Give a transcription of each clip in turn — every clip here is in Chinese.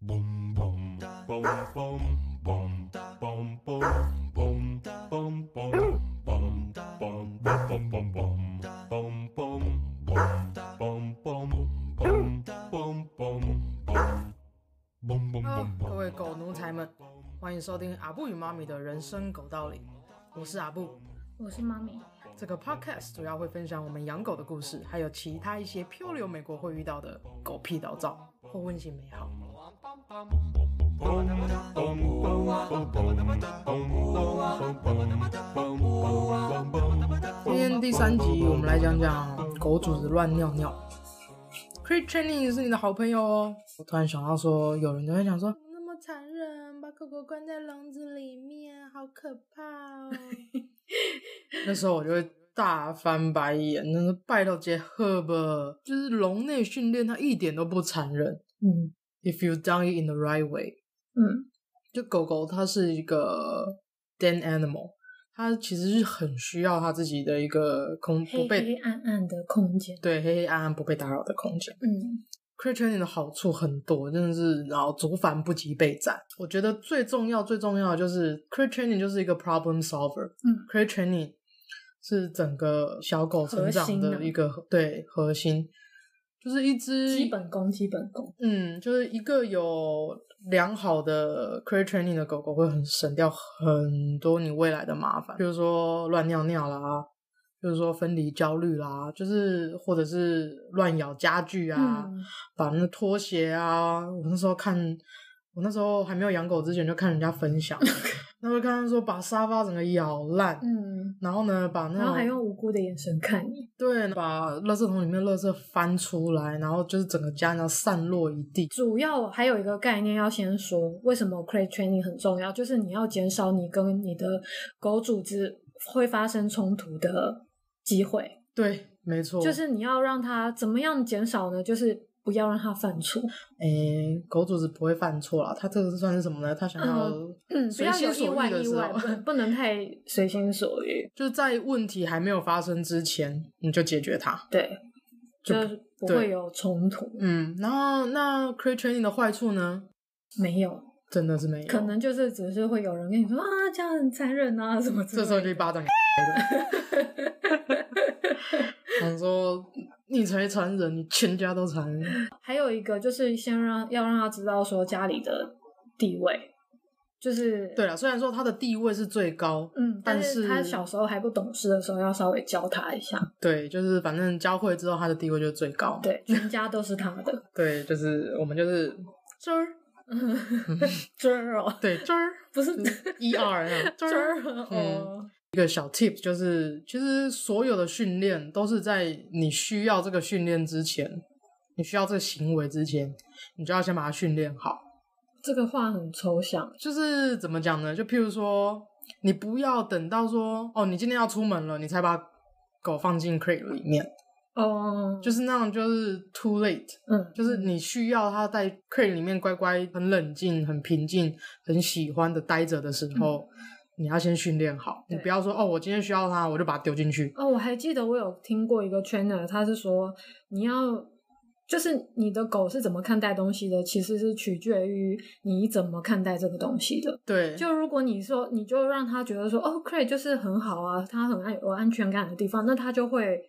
各位狗奴才们，欢迎收听阿布与妈咪的人生狗道理。我是阿布，我是妈咪。这个 podcast 主要会分享我们养狗的故事，还有其他一些漂流美国会遇到的狗屁倒灶或温馨美好。今天第三集，我们来讲讲狗主子乱尿尿。Crate training 是你的好朋友哦。我突然想到说，有人都在讲说，那么残忍，把狗狗关在笼子里面，好可怕哦。那时候我就会大翻白眼，那是拜托杰赫吧，就是笼内训练，它一点都不残忍。嗯，If you done it in the right way，嗯，就狗狗它是一个 den animal，它其实是很需要它自己的一个空不被黑黑暗暗的空间，对，黑黑暗暗不被打扰的空间。嗯，crate training 的好处很多，真的是，然后族繁不及备战。我觉得最重要最重要的就是 crate training 就是一个 problem solver。嗯，crate training。是整个小狗成长的一个核对核心，就是一只基本功，基本功。嗯，就是一个有良好的 crate training 的狗狗会很省掉很多你未来的麻烦，比如说乱尿尿啦，就是说分离焦虑啦，就是或者是乱咬家具啊，嗯、把那拖鞋啊，我那时候看，我那时候还没有养狗之前就看人家分享。那会看到说把沙发整个咬烂，嗯，然后呢，把那然后还用无辜的眼神看你，对，把垃圾桶里面的垃圾翻出来，然后就是整个家要散落一地。主要还有一个概念要先说，为什么 crate training 很重要，就是你要减少你跟你的狗主子会发生冲突的机会。对，没错，就是你要让它怎么样减少呢？就是。不要让他犯错。诶，狗主子不会犯错啦。他这个是算是什么呢？他想要嗯，不要有意外，意外 不能太随心所欲。就在问题还没有发生之前，你就解决它。对，就不会有冲突。嗯，然后那 crate training 的坏处呢？没有，真的是没有。可能就是只是会有人跟你说啊，这样很残忍啊，什么。这时候就一巴掌 给了。他说。你才残忍，你全家都残忍。还有一个就是先让要让他知道说家里的地位，就是对了。虽然说他的地位是最高，嗯，但是，他小时候还不懂事的时候，要稍微教他一下。对，就是反正教会之后，他的地位就是最高。对，全家都是他的。对，就是我们就是这儿，这儿哦，对，汁儿不是一二 这儿哦。一个小 tip 就是，其实所有的训练都是在你需要这个训练之前，你需要这个行为之前，你就要先把它训练好。这个话很抽象，就是怎么讲呢？就譬如说，你不要等到说，哦，你今天要出门了，你才把狗放进 crate 里面。哦，就是那样，就是 too late。嗯，就是你需要它在 crate 里面乖乖、很冷静、很平静、很喜欢的待着的时候。嗯你要先训练好，你不要说哦，我今天需要它，我就把它丢进去。哦，我还记得我有听过一个 trainer，他是说你要就是你的狗是怎么看待东西的，其实是取决于你怎么看待这个东西的。对，就如果你说你就让他觉得说哦，crate 就是很好啊，他很安有安全感的地方，那他就会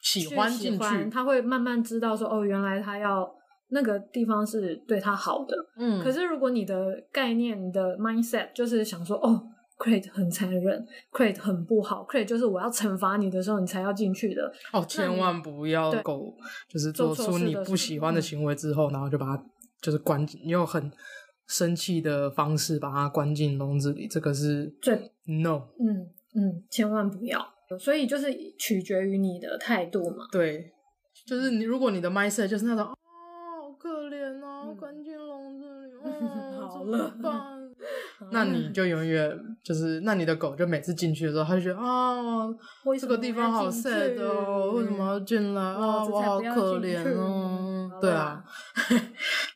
喜欢进去，他会慢慢知道说哦，原来他要那个地方是对他好的。嗯，可是如果你的概念、你的 mindset 就是想说哦。crate 很残忍，crate 很不好，crate 就是我要惩罚你的时候，你才要进去的。哦，千万不要狗，就是做出你不喜欢的行为之后，然后就把它就是关进，用很生气的方式把它关进笼子里，这个是最 no。嗯嗯，千万不要。所以就是取决于你的态度嘛。对，就是你如果你的 mindset 就是那种啊，好可怜啊，关进笼子里，嗯、好了。那你就永远就是，那你的狗就每次进去的时候，它就觉得啊，这个地方好 sad 哦，为什么要进来啊？我好可怜哦。对啊，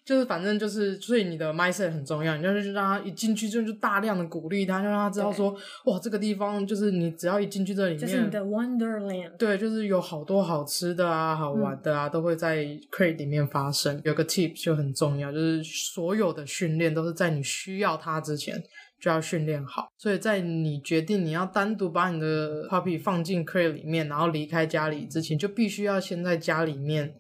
就是反正就是，所以你的 mindset 很重要，你就是让他一进去就就大量的鼓励他，就让他知道说，哇，这个地方就是你只要一进去这里面，就是你的 Wonderland，对，就是有好多好吃的啊，好玩的啊，嗯、都会在 Crate 里面发生。有个 tip 就很重要，就是所有的训练都是在你需要它之前就要训练好，所以在你决定你要单独把你的 puppy 放进 Crate 里面，然后离开家里之前，就必须要先在家里面。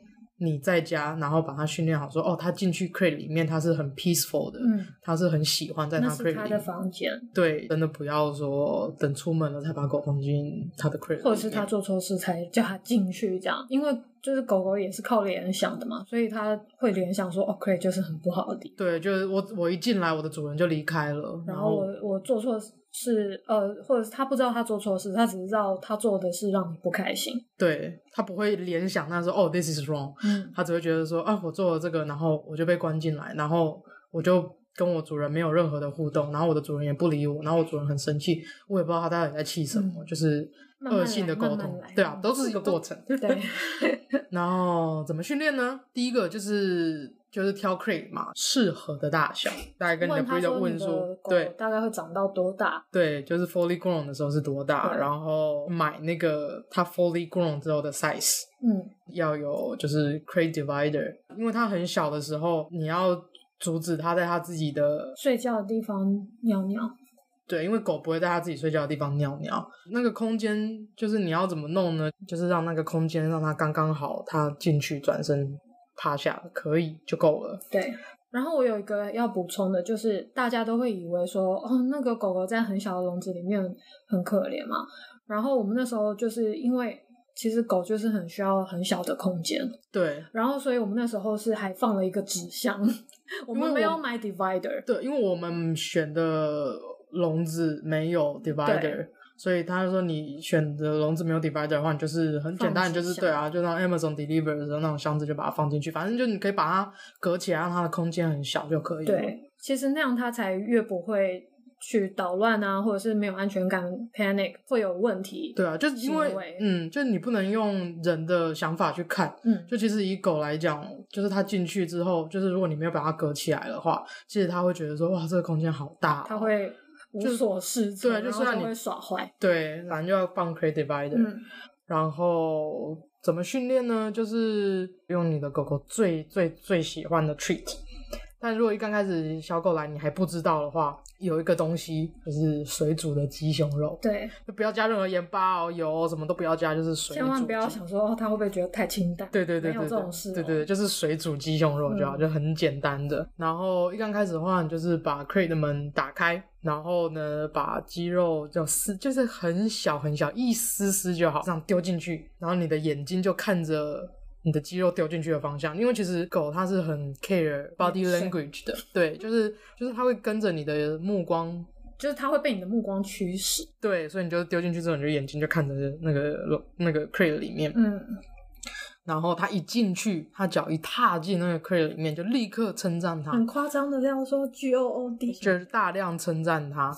你在家，然后把它训练好，说哦，他进去 crate 里面，他是很 peaceful 的，嗯，他是很喜欢在他 crate 里面。他的房间。对，真的不要说等出门了才把狗放进他的 crate，或者是他做错事才叫他进去这样，因为就是狗狗也是靠联想的嘛，所以它会联想说哦，crate 就是很不好的。对，就是我我一进来，我的主人就离开了，然后我我做错事。呃，或者是他不知道他做错事，他只知道他做的是让你不开心。对，他不会联想，他说哦，this is wrong。嗯，他只会觉得说啊，我做了这个，然后我就被关进来，然后我就跟我主人没有任何的互动，然后我的主人也不理我，然后我主人很生气，我也不知道他到底在气什么，嗯、就是恶性的沟通。对啊，都是一个过程。对。然后怎么训练呢？第一个就是。就是挑 crate 嘛，适合的大小，大概跟你的 breeder 问说，对，大概会长到多大？对，就是 fully grown 的时候是多大，然后买那个它 fully grown 之后的 size，嗯，要有就是 crate divider，因为它很小的时候，你要阻止它在它自己的睡觉的地方尿尿。对，因为狗不会在它自己睡觉的地方尿尿，那个空间就是你要怎么弄呢？就是让那个空间让它刚刚好，它进去转身。趴下可以就够了。对，然后我有一个要补充的，就是大家都会以为说，哦，那个狗狗在很小的笼子里面很可怜嘛。然后我们那时候就是因为，其实狗就是很需要很小的空间。对。然后，所以我们那时候是还放了一个纸箱，我们没有买 divider。对，因为我们选的笼子没有 divider。所以他就说，你选的笼子没有 divider 的话，你就是很简单，就是对啊，就让 Amazon deliver 的时候那种箱子就把它放进去，反正就你可以把它隔起来，让它的空间很小就可以了。对，其实那样它才越不会去捣乱啊，或者是没有安全感，panic 会有问题。对啊，就是因为嗯，就你不能用人的想法去看，嗯，就其实以狗来讲，就是它进去之后，就是如果你没有把它隔起来的话，其实它会觉得说，哇，这个空间好大哦，它会。无所适从，对，就是让你会耍坏。对，反正就要放 crate divider。嗯，然后怎么训练呢？就是用你的狗狗最最最喜欢的 treat。但如果一刚开始小狗来你还不知道的话，有一个东西就是水煮的鸡胸肉。对，就不要加任何盐巴哦，油什么都不要加，就是水煮。千万不要想说哦，它会不会觉得太清淡？对对对，对，没有这种事哦。对对对，就是水煮鸡胸肉就好，嗯，就很简单的。然后一刚开始的话，你就是把 crate 的门打开。然后呢，把鸡肉就撕，就是很小很小，一丝丝就好，这样丢进去。然后你的眼睛就看着你的肌肉丢进去的方向，因为其实狗它是很 care body language 的，对，就是就是它会跟着你的目光，就是它会被你的目光驱使。对，所以你就丢进去之后，你就眼睛就看着那个那个 crate 里面。嗯。然后它一进去，它脚一踏进那个 crate 里面，就立刻称赞它，很夸张的这样说 G O O D，就是大量称赞他。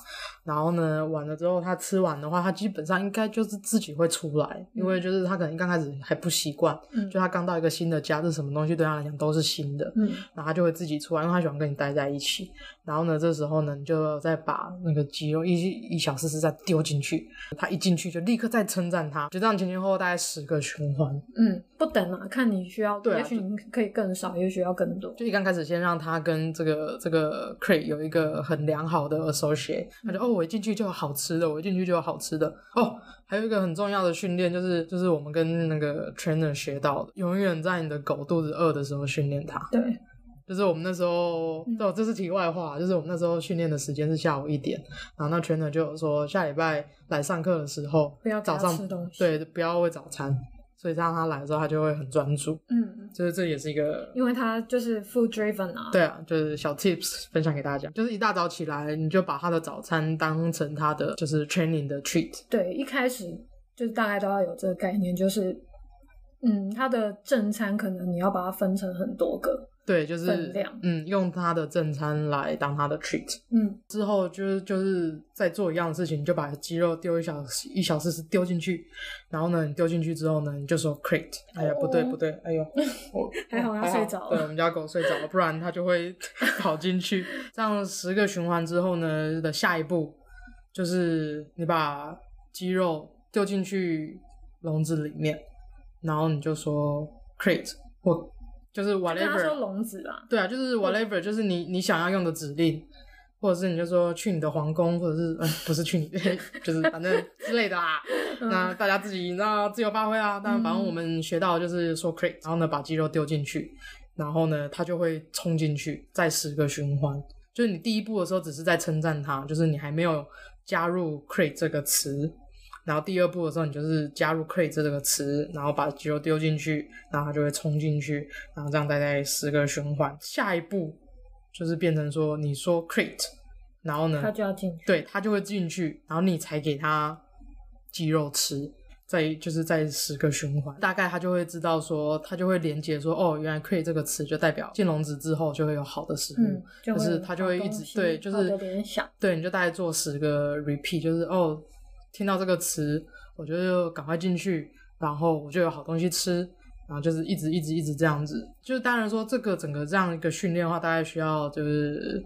然后呢，完了之后他吃完的话，他基本上应该就是自己会出来，嗯、因为就是他可能刚开始还不习惯，嗯、就他刚到一个新的家，这什么东西对他来讲都是新的，嗯，然后他就会自己出来，因为他喜欢跟你待在一起。然后呢，这时候呢，你就再把那个鸡肉一一小丝丝再丢进去，他一进去就立刻再称赞他，就这样前前后后大概十个循环，嗯，不等啊，看你需要，对啊，也许你可以更少，也许要更多。就一刚开始先让他跟这个这个 crate 有一个很良好的 associate，他就哦，我一进去就有好吃的，我一进去就有好吃的。哦，还有一个很重要的训练就是就是我们跟那个 trainer 学到的，永远在你的狗肚子饿的时候训练它。对。就是我们那时候，嗯、对，这是题外话。就是我们那时候训练的时间是下午一点，然后那 trainer 就说下礼拜来上课的时候，不要早上吃东西，对，不要喂早餐，所以这样他来的时候他就会很专注。嗯，就是这也是一个，因为他就是 food driven 啊。对啊，就是小 tips 分享给大家，就是一大早起来你就把他的早餐当成他的就是 training 的 treat。对，一开始就是大概都要有这个概念，就是嗯，他的正餐可能你要把它分成很多个。对，就是嗯，用它的正餐来当它的 treat。嗯，之后就是就是在做一样的事情，就把鸡肉丢一小一小丝丝丢进去，然后呢，你丢进去之后呢，你就说 crate。哎呀，不对不对，哎呦，我还好它睡着了。对，我们家狗睡着了，不然它就会 跑进去。这样十个循环之后呢的下一步，就是你把鸡肉丢进去笼子里面，然后你就说 crate 或。就是 whatever，他说笼子啦，对啊，就是 whatever，就是你你想要用的指令，或者是你就说去你的皇宫，或者是嗯，不是去你，就是反正之类的啦。那大家自己你知道自由发挥啊。但反正我们学到的就是说 create，然后呢把肌肉丢进去，然后呢它就会冲进去，再十个循环。就是你第一步的时候只是在称赞它，就是你还没有加入 create 这个词。然后第二步的时候，你就是加入 create 这个词，然后把鸡肉丢进去，然后它就会冲进去，然后这样大概十个循环。下一步就是变成说，你说 create，然后呢，它就要进去，对，它就会进去，然后你才给它鸡肉吃。在就是在十个循环，大概它就会知道说，它就会连接说，哦，原来 create 这个词就代表进笼子之后就会有好的食物，嗯、就，就是它就会一直对，就是对，你就大概做十个 repeat，就是哦。听到这个词，我就赶快进去，然后我就有好东西吃，然后就是一直一直一直这样子。就是当然说这个整个这样一个训练的话，大概需要就是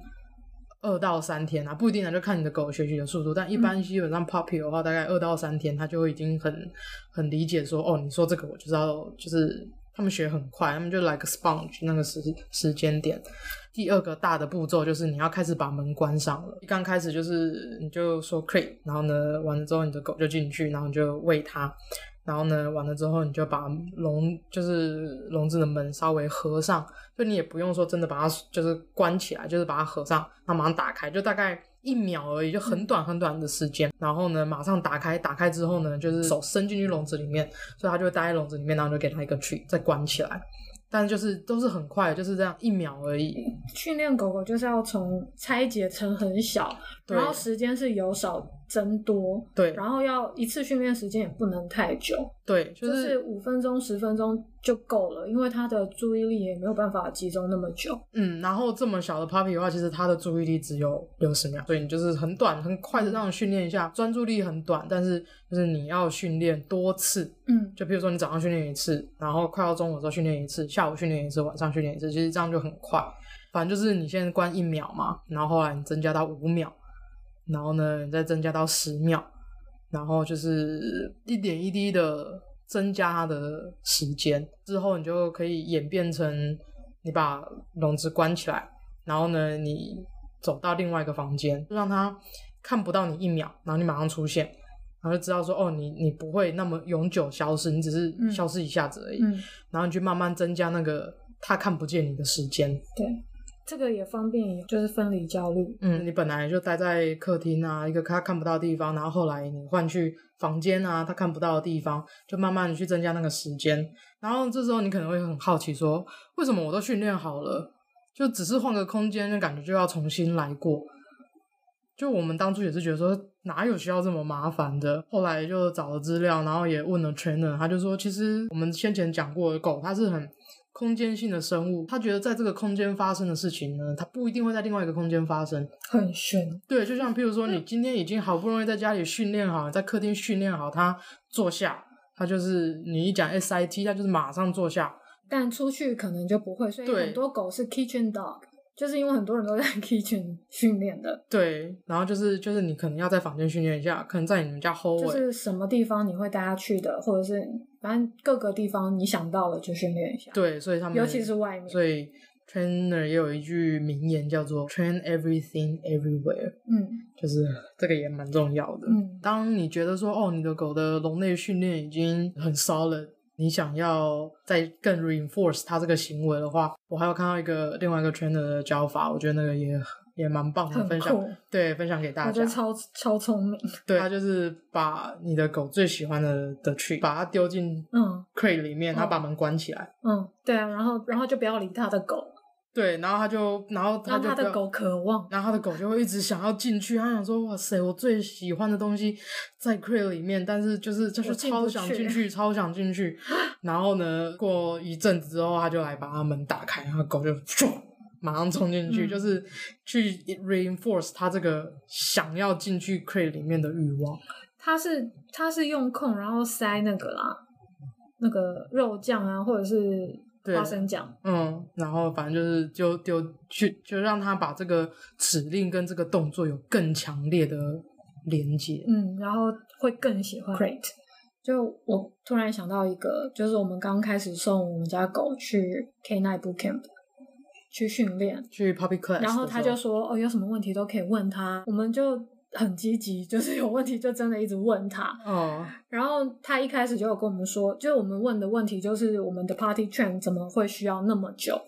二到三天啊，不一定啊，就看你的狗学习的速度。但一般基本上 puppy 的话，大概二到三天，它就已经很很理解说，哦，你说这个我就知道，就是他们学很快，他们就 like sponge 那个时时间点。第二个大的步骤就是你要开始把门关上了。一刚开始就是你就说 crate，然后呢，完了之后你的狗就进去，然后你就喂它，然后呢，完了之后你就把笼就是笼子的门稍微合上，就你也不用说真的把它就是关起来，就是把它合上，然后马上打开，就大概一秒而已，就很短很短的时间。然后呢，马上打开，打开之后呢，就是手伸进去笼子里面，所以它就会待在笼子里面，然后就给它一个 treat，再关起来。但就是都是很快，就是这样一秒而已。训练狗狗就是要从拆解成很小，然后时间是由少增多，对，然后要一次训练时间也不能太久，对，就是五分钟、十分钟就够了，因为他的注意力也没有办法集中那么久。嗯，然后这么小的 puppy 的话，其实他的注意力只有六十秒，所以你就是很短、很快的让训练一下，专注力很短，但是就是你要训练多次，嗯，就比如说你早上训练一次，然后快到中午的时候训练一次，下午训练一次，晚上训练一次，其实这样就很快。反正就是你现在关一秒嘛，然后后来你增加到五秒。然后呢，你再增加到十秒，然后就是一点一滴的增加它的时间，之后你就可以演变成你把笼子关起来，然后呢，你走到另外一个房间，就让它看不到你一秒，然后你马上出现，然后就知道说，哦，你你不会那么永久消失，你只是消失一下子而已，嗯，然后你去慢慢增加那个它看不见你的时间，对。这个也方便，就是分离焦虑。嗯，你本来就待在客厅啊，一个他看不到的地方，然后后来你换去房间啊，他看不到的地方，就慢慢的去增加那个时间。然后这时候你可能会很好奇说，为什么我都训练好了，就只是换个空间，就感觉就要重新来过？就我们当初也是觉得说，哪有需要这么麻烦的？后来就找了资料，然后也问了 trainer，他就说，其实我们先前讲过的狗，它是很。空间性的生物，他觉得在这个空间发生的事情呢，它不一定会在另外一个空间发生。很玄。对，就像譬如说，你今天已经好不容易在家里训练好，在客厅训练好，他坐下，他就是你一讲 SIT，他就是马上坐下。但出去可能就不会，所以很多狗是 kitchen dog。就是因为很多人都在 kitchen 训练的，对，然后就是就是你可能要在房间训练一下，可能在你们家 hallway，就是什么地方你会带他去的，或者是反正各个地方你想到了就训练一下。对，所以他们尤其是外面，所以 trainer 也有一句名言叫做 train everything everywhere，嗯，就是这个也蛮重要的。嗯，当你觉得说哦，你的狗的笼内训练已经很 solid。你想要再更 reinforce 他这个行为的话，我还有看到一个另外一个 trainer 的教法，我觉得那个也也蛮棒的，分享对分享给大家。我觉得超超聪明。对，他就是把你的狗最喜欢的的 treat，把它丢进嗯 crate 里面，他把门关起来。嗯，对啊，然后然后就不要理他的狗，对，然后他就，然后他就他的狗渴望，然后他的狗就会一直想要进去。他想说：“哇塞，我最喜欢的东西在 crate 里面，但是就是就是 超想进去，超想进去。”然后呢，过一阵子之后，他就来把他门打开，然后狗就咻马上冲进去，嗯、就是去 reinforce 他这个想要进去 crate 里面的欲望。他是他是用空，然后塞那个啦，那个肉酱啊，或者是。花生酱，嗯，然后反正就是就丢去，就让他把这个指令跟这个动作有更强烈的连接，嗯，然后会更喜欢。Great，就我突然想到一个，就是我们刚开始送我们家狗去 K9 Boot Camp 去训练，去 Puppy Class，然后他就说，哦，有什么问题都可以问他，我们就。很积极，就是有问题就真的一直问他。哦。然后他一开始就有跟我们说，就是我们问的问题就是我们的 party train 怎么会需要那么久？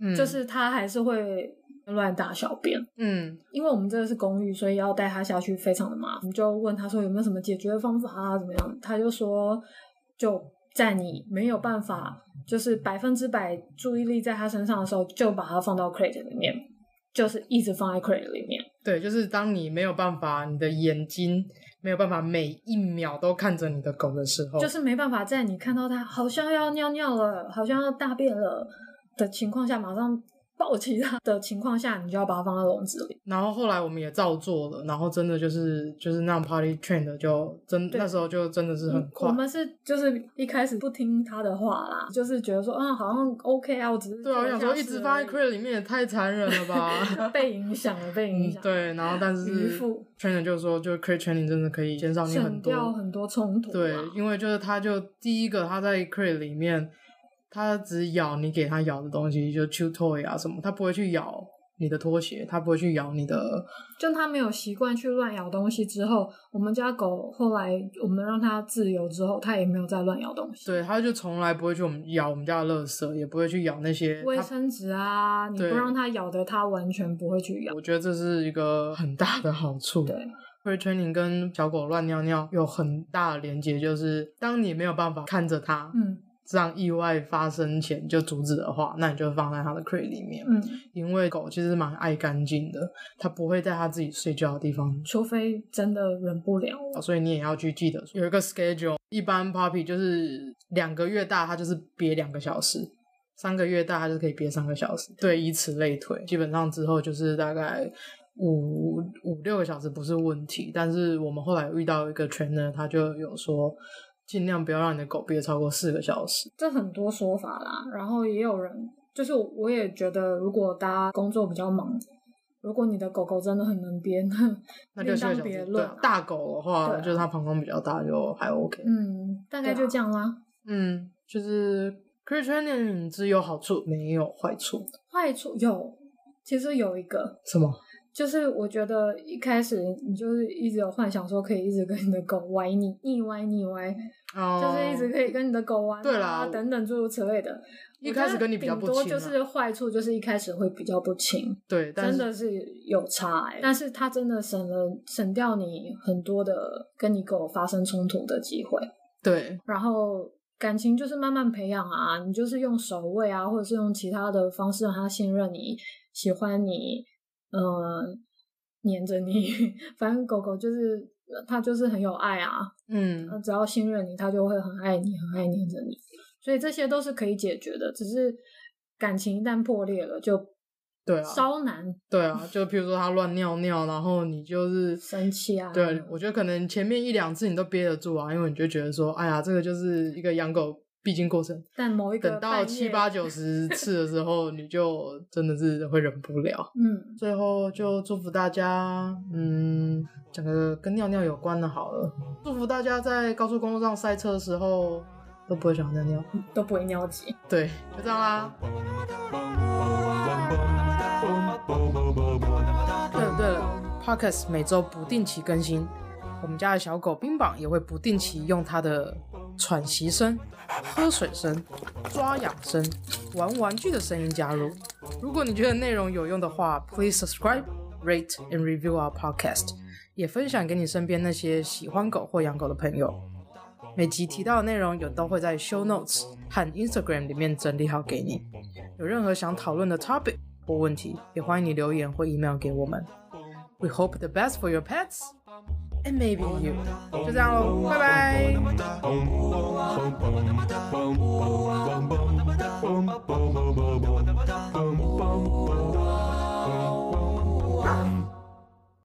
嗯。就是他还是会乱大小便。嗯。因为我们这个是公寓，所以要带他下去非常的麻烦。就问他说有没有什么解决的方法啊？怎么样？他就说就在你没有办法，就是百分之百注意力在他身上的时候，就把他放到 crate 里面。就是一直放在 crate 里面。对，就是当你没有办法，你的眼睛没有办法每一秒都看着你的狗的时候，就是没办法在你看到它好像要尿尿了，好像要大便了的情况下，马上。抱起它的情况下，你就要把它放在笼子里。然后后来我们也照做了，然后真的就是就是那样 Party train 的，就真那时候就真的是很快。我们是就是一开始不听他的话啦，就是觉得说啊，好像 OK 啊，我只是对啊，我想说一直放在 crate 里面也太残忍了吧，被影响了，被影响、嗯。对，然后但是 trainer 就是说，就 crate training 真的可以减少你很多掉很多冲突。对，因为就是他就第一个他在 crate 里面。它只咬你给它咬的东西，就 chew toy 啊什么，它不会去咬你的拖鞋，它不会去咬你的。就它没有习惯去乱咬东西之后，我们家狗后来我们让它自由之后，它也没有再乱咬东西。对，它就从来不会去我们咬我们家的垃圾，也不会去咬那些卫生纸啊。你不让它咬的，它完全不会去咬。我觉得这是一个很大的好处。对，crate training 跟小狗乱尿尿有很大的连接，就是当你没有办法看着它，嗯。让意外发生前就阻止的话，那你就放在它的 crate 里面。嗯，因为狗其实蛮爱干净的，它不会在它自己睡觉的地方，除非真的忍不了。所以你也要去记得有一个 schedule。一般 puppy 就是两个月大，它就是憋两个小时；三个月大，它就可以憋三个小时。对，以此类推，基本上之后就是大概五五六个小时不是问题。但是我们后来遇到一个 trainer，他就有说。尽量不要让你的狗憋超过四个小时，这很多说法啦。然后也有人，就是我也觉得，如果大家工作比较忙，如果你的狗狗真的很能憋，那就四个小时。对，大狗的话，就是它膀胱比较大，就还 OK。嗯，大概就这样啦。嗯，就是 crate training 只有好处，没有坏处。坏处有，其实有一个。什么？就是我觉得一开始你就是一直有幻想说可以一直跟你的狗歪腻腻歪腻歪，oh, 就是一直可以跟你的狗玩啊，对啦等等诸如此类的。一开始跟你比较不亲，啊，多就是坏处就是一开始会比较不亲，对，真的是有差欸。但是它真的省了省掉你很多的跟你狗发生冲突的机会，对。然后感情就是慢慢培养啊，你就是用守卫啊，或者是用其他的方式让它信任你，喜欢你。嗯，黏着你，反正狗狗就是它就是很有爱啊，嗯，只要信任你，它就会很爱你，很爱黏着你，所以这些都是可以解决的，只是感情一旦破裂了，就对啊，稍难，对啊，就比如说它乱尿尿，然后你就是生气啊，对，我觉得可能前面一两次你都憋得住啊，因为你就觉得说，哎呀，这个就是一个养狗。必经过程，但某一个等到七八九十次的时候，你就 真的是会忍不了。嗯，最后就祝福大家，嗯，讲个跟尿尿有关的好了。祝福大家在高速公路上塞车的时候都不会想尿尿，都不会尿急。对，就这样啦。对了对了，Podcast 每周不定期更新，我们家的小狗冰棒也会不定期用它的。喘息声、喝水声、抓痒声、玩玩具的声音加入。如果你觉得内容有用的话，please subscribe, rate and review our podcast，也分享给你身边那些喜欢狗或养狗的朋友。每集提到的内容有都会在 Show Notes 和 Instagram 里面整理好给你。有任何想讨论的 topic 或问题，也欢迎你留言或 email 给我们。We hope the best for your pets and maybe you。就这样喽，拜拜。